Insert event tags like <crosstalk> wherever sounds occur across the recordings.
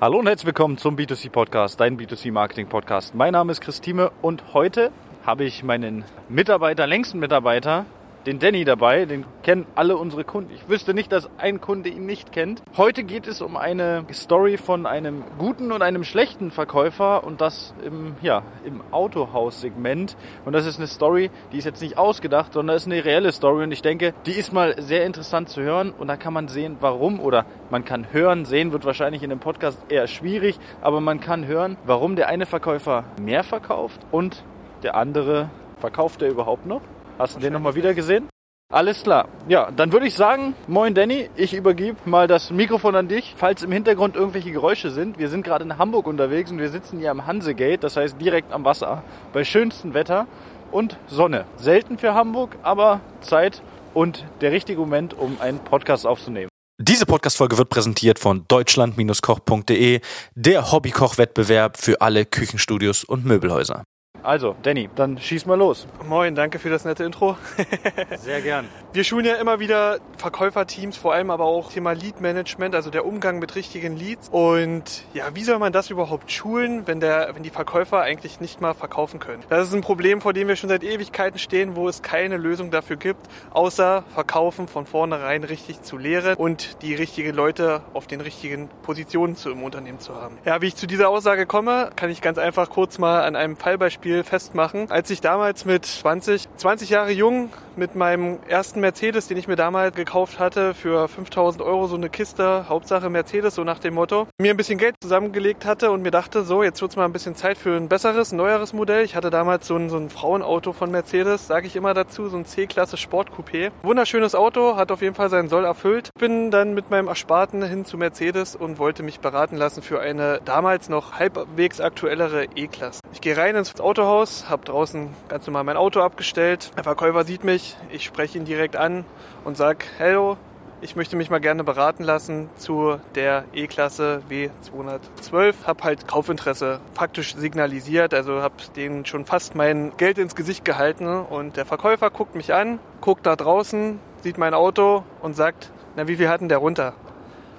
Hallo und herzlich willkommen zum B2C Podcast, dein B2C Marketing Podcast. Mein Name ist Christine und heute habe ich meinen Mitarbeiter, längsten Mitarbeiter, den Danny dabei. Den kennen alle unsere Kunden. Ich wüsste nicht, dass ein Kunde ihn nicht kennt. Heute geht es um eine Story von einem guten und einem schlechten Verkäufer und das im, ja, im Autohaus-Segment. Und das ist eine Story, die ist jetzt nicht ausgedacht, sondern ist eine reelle Story. Und ich denke, die ist mal sehr interessant zu hören. Und da kann man sehen, warum oder man kann hören. Sehen wird wahrscheinlich in dem Podcast eher schwierig, aber man kann hören, warum der eine Verkäufer mehr verkauft und der andere verkauft er überhaupt noch? Hast du den nochmal wieder gesehen? Alles klar. Ja, dann würde ich sagen, moin Danny, ich übergebe mal das Mikrofon an dich. Falls im Hintergrund irgendwelche Geräusche sind, wir sind gerade in Hamburg unterwegs und wir sitzen hier am Hansegate, das heißt direkt am Wasser, bei schönstem Wetter und Sonne. Selten für Hamburg, aber Zeit und der richtige Moment, um einen Podcast aufzunehmen. Diese Podcast-Folge wird präsentiert von deutschland-koch.de, der Hobbykoch-Wettbewerb für alle Küchenstudios und Möbelhäuser. Also, Danny, dann schieß mal los. Moin, danke für das nette Intro. <laughs> Sehr gern. Wir schulen ja immer wieder Verkäuferteams, vor allem aber auch Thema Lead Management, also der Umgang mit richtigen Leads. Und ja, wie soll man das überhaupt schulen, wenn, der, wenn die Verkäufer eigentlich nicht mal verkaufen können? Das ist ein Problem, vor dem wir schon seit Ewigkeiten stehen, wo es keine Lösung dafür gibt, außer Verkaufen von vornherein richtig zu lehren und die richtigen Leute auf den richtigen Positionen zu, im Unternehmen zu haben. Ja, wie ich zu dieser Aussage komme, kann ich ganz einfach kurz mal an einem Fallbeispiel festmachen. Als ich damals mit 20, 20 Jahre jung mit meinem ersten Mercedes, den ich mir damals gekauft hatte, für 5000 Euro so eine Kiste, Hauptsache Mercedes, so nach dem Motto, mir ein bisschen Geld zusammengelegt hatte und mir dachte, so, jetzt wird's mal ein bisschen Zeit für ein besseres, neueres Modell. Ich hatte damals so ein, so ein Frauenauto von Mercedes, sage ich immer dazu, so ein C-Klasse Sportcoupé. Wunderschönes Auto, hat auf jeden Fall seinen Soll erfüllt. Bin dann mit meinem Ersparten hin zu Mercedes und wollte mich beraten lassen für eine damals noch halbwegs aktuellere E-Klasse. Ich gehe rein ins Autohaus, habe draußen ganz normal mein Auto abgestellt. Der Verkäufer sieht mich, ich spreche ihn direkt an und sage, hello, ich möchte mich mal gerne beraten lassen zu der E-Klasse W212. Hab halt Kaufinteresse faktisch signalisiert, also hab denen schon fast mein Geld ins Gesicht gehalten und der Verkäufer guckt mich an, guckt da draußen, sieht mein Auto und sagt, na wie viel hatten der runter?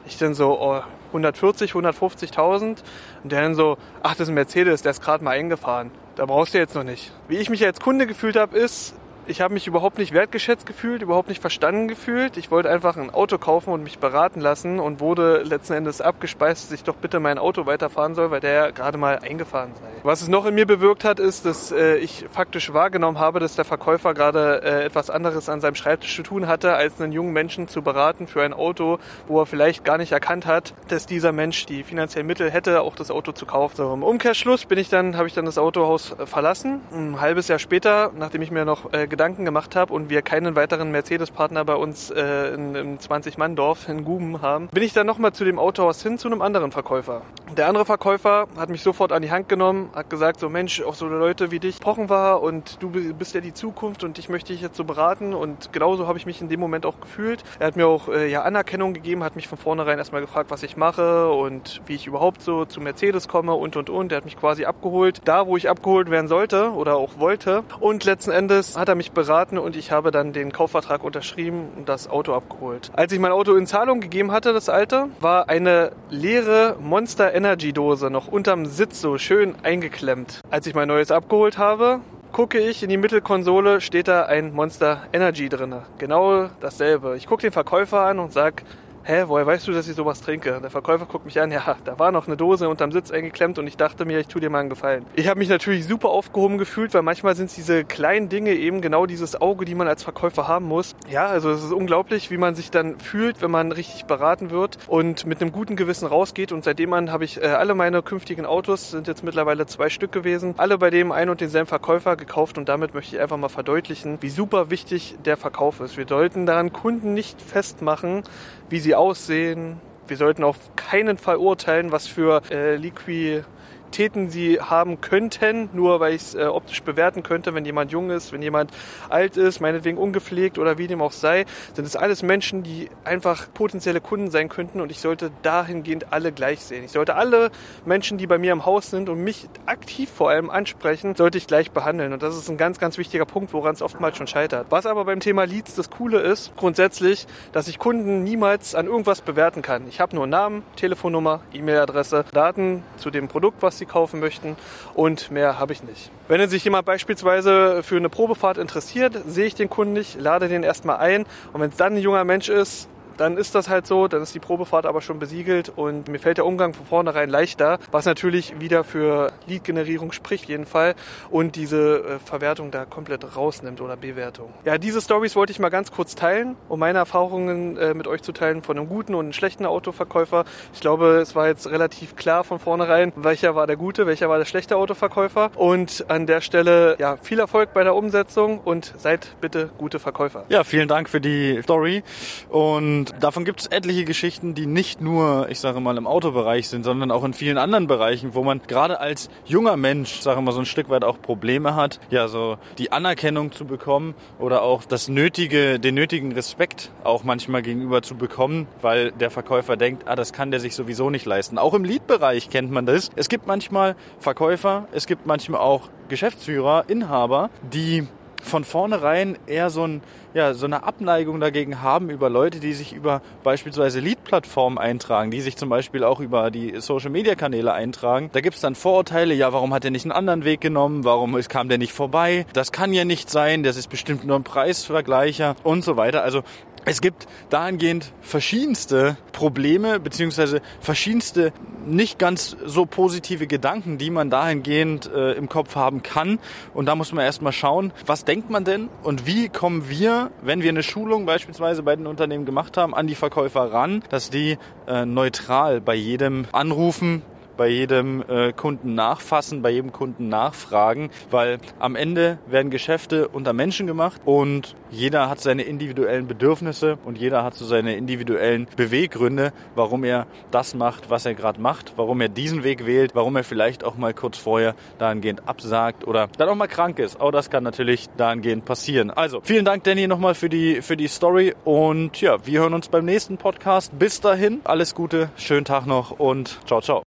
Ich dann so, oh, 140, 150.000 und der dann so, ach das ist ein Mercedes, der ist gerade mal eingefahren. Da brauchst du jetzt noch nicht. Wie ich mich als Kunde gefühlt habe, ist, ich habe mich überhaupt nicht wertgeschätzt gefühlt, überhaupt nicht verstanden gefühlt. Ich wollte einfach ein Auto kaufen und mich beraten lassen und wurde letzten Endes abgespeist, dass ich doch bitte mein Auto weiterfahren soll, weil der gerade mal eingefahren sei. Was es noch in mir bewirkt hat, ist, dass äh, ich faktisch wahrgenommen habe, dass der Verkäufer gerade äh, etwas anderes an seinem Schreibtisch zu tun hatte, als einen jungen Menschen zu beraten für ein Auto, wo er vielleicht gar nicht erkannt hat, dass dieser Mensch die finanziellen Mittel hätte, auch das Auto zu kaufen. So, im Umkehrschluss bin ich dann, habe ich dann das Autohaus äh, verlassen. Ein halbes Jahr später, nachdem ich mir noch äh, Gedanken gemacht habe und wir keinen weiteren Mercedes-Partner bei uns äh, in, im 20-Mann-Dorf in Guben haben, bin ich dann nochmal zu dem Autohaus hin zu einem anderen Verkäufer. Der andere Verkäufer hat mich sofort an die Hand genommen, hat gesagt, so Mensch, auf so Leute wie dich pochen wir und du bist ja die Zukunft und ich möchte dich jetzt so beraten und genauso habe ich mich in dem Moment auch gefühlt. Er hat mir auch äh, ja Anerkennung gegeben, hat mich von vornherein erstmal gefragt, was ich mache und wie ich überhaupt so zu Mercedes komme und und und. Er hat mich quasi abgeholt, da wo ich abgeholt werden sollte oder auch wollte und letzten Endes hat er mich beraten und ich habe dann den Kaufvertrag unterschrieben und das Auto abgeholt. Als ich mein Auto in Zahlung gegeben hatte, das alte, war eine leere Monster Energy Dose noch unterm Sitz so schön eingeklemmt. Als ich mein neues abgeholt habe, gucke ich in die Mittelkonsole, steht da ein Monster Energy drinne. Genau dasselbe. Ich gucke den Verkäufer an und sag, hä, woher weißt du, dass ich sowas trinke? Der Verkäufer guckt mich an, ja, da war noch eine Dose unterm Sitz eingeklemmt und ich dachte mir, ich tue dir mal einen Gefallen. Ich habe mich natürlich super aufgehoben gefühlt, weil manchmal sind diese kleinen Dinge eben genau dieses Auge, die man als Verkäufer haben muss. Ja, also es ist unglaublich, wie man sich dann fühlt, wenn man richtig beraten wird und mit einem guten Gewissen rausgeht. Und seitdem an habe ich äh, alle meine künftigen Autos, sind jetzt mittlerweile zwei Stück gewesen, alle bei dem einen und denselben Verkäufer gekauft und damit möchte ich einfach mal verdeutlichen, wie super wichtig der Verkauf ist. Wir sollten daran Kunden nicht festmachen, wie sie aussehen. Wir sollten auf keinen Fall urteilen, was für äh, Liqui Qualitäten sie haben könnten, nur weil ich es äh, optisch bewerten könnte, wenn jemand jung ist, wenn jemand alt ist, meinetwegen ungepflegt oder wie dem auch sei, sind es alles Menschen, die einfach potenzielle Kunden sein könnten und ich sollte dahingehend alle gleich sehen. Ich sollte alle Menschen, die bei mir im Haus sind und mich aktiv vor allem ansprechen, sollte ich gleich behandeln und das ist ein ganz, ganz wichtiger Punkt, woran es oftmals schon scheitert. Was aber beim Thema Leads das Coole ist, grundsätzlich, dass ich Kunden niemals an irgendwas bewerten kann. Ich habe nur Namen, Telefonnummer, E-Mail-Adresse, Daten zu dem Produkt, was sie kaufen möchten und mehr habe ich nicht. Wenn sich jemand beispielsweise für eine Probefahrt interessiert, sehe ich den Kunden nicht, lade den erstmal ein und wenn es dann ein junger Mensch ist, dann ist das halt so, dann ist die Probefahrt aber schon besiegelt und mir fällt der Umgang von vornherein leichter, was natürlich wieder für Lead-Generierung spricht, jeden Fall, und diese äh, Verwertung da komplett rausnimmt oder Bewertung. Ja, diese Stories wollte ich mal ganz kurz teilen, um meine Erfahrungen äh, mit euch zu teilen von einem guten und einem schlechten Autoverkäufer. Ich glaube, es war jetzt relativ klar von vornherein, welcher war der gute, welcher war der schlechte Autoverkäufer. Und an der Stelle, ja, viel Erfolg bei der Umsetzung und seid bitte gute Verkäufer. Ja, vielen Dank für die Story und davon gibt es etliche Geschichten, die nicht nur, ich sage mal, im Autobereich sind, sondern auch in vielen anderen Bereichen, wo man gerade als junger Mensch, sage mal, so ein Stück weit auch Probleme hat, ja, so die Anerkennung zu bekommen oder auch das nötige, den nötigen Respekt auch manchmal gegenüber zu bekommen, weil der Verkäufer denkt, ah, das kann der sich sowieso nicht leisten. Auch im Lead-Bereich kennt man das. Es gibt manchmal Verkäufer, es gibt manchmal auch Geschäftsführer, Inhaber, die von vornherein eher so, ein, ja, so eine Abneigung dagegen haben über Leute, die sich über beispielsweise Lead-Plattformen eintragen, die sich zum Beispiel auch über die Social-Media-Kanäle eintragen. Da gibt's dann Vorurteile, ja, warum hat er nicht einen anderen Weg genommen, warum kam der nicht vorbei, das kann ja nicht sein, das ist bestimmt nur ein Preisvergleicher und so weiter. Also es gibt dahingehend verschiedenste Probleme beziehungsweise verschiedenste nicht ganz so positive Gedanken, die man dahingehend äh, im Kopf haben kann. Und da muss man erstmal schauen, was denkt man denn und wie kommen wir, wenn wir eine Schulung beispielsweise bei den Unternehmen gemacht haben, an die Verkäufer ran, dass die äh, neutral bei jedem anrufen, bei jedem äh, Kunden nachfassen, bei jedem Kunden nachfragen, weil am Ende werden Geschäfte unter Menschen gemacht und jeder hat seine individuellen Bedürfnisse und jeder hat so seine individuellen Beweggründe, warum er das macht, was er gerade macht, warum er diesen Weg wählt, warum er vielleicht auch mal kurz vorher dahingehend absagt oder dann auch mal krank ist. Auch das kann natürlich dahingehend passieren. Also, vielen Dank, Danny, nochmal für die, für die Story und ja, wir hören uns beim nächsten Podcast. Bis dahin, alles Gute, schönen Tag noch und ciao, ciao.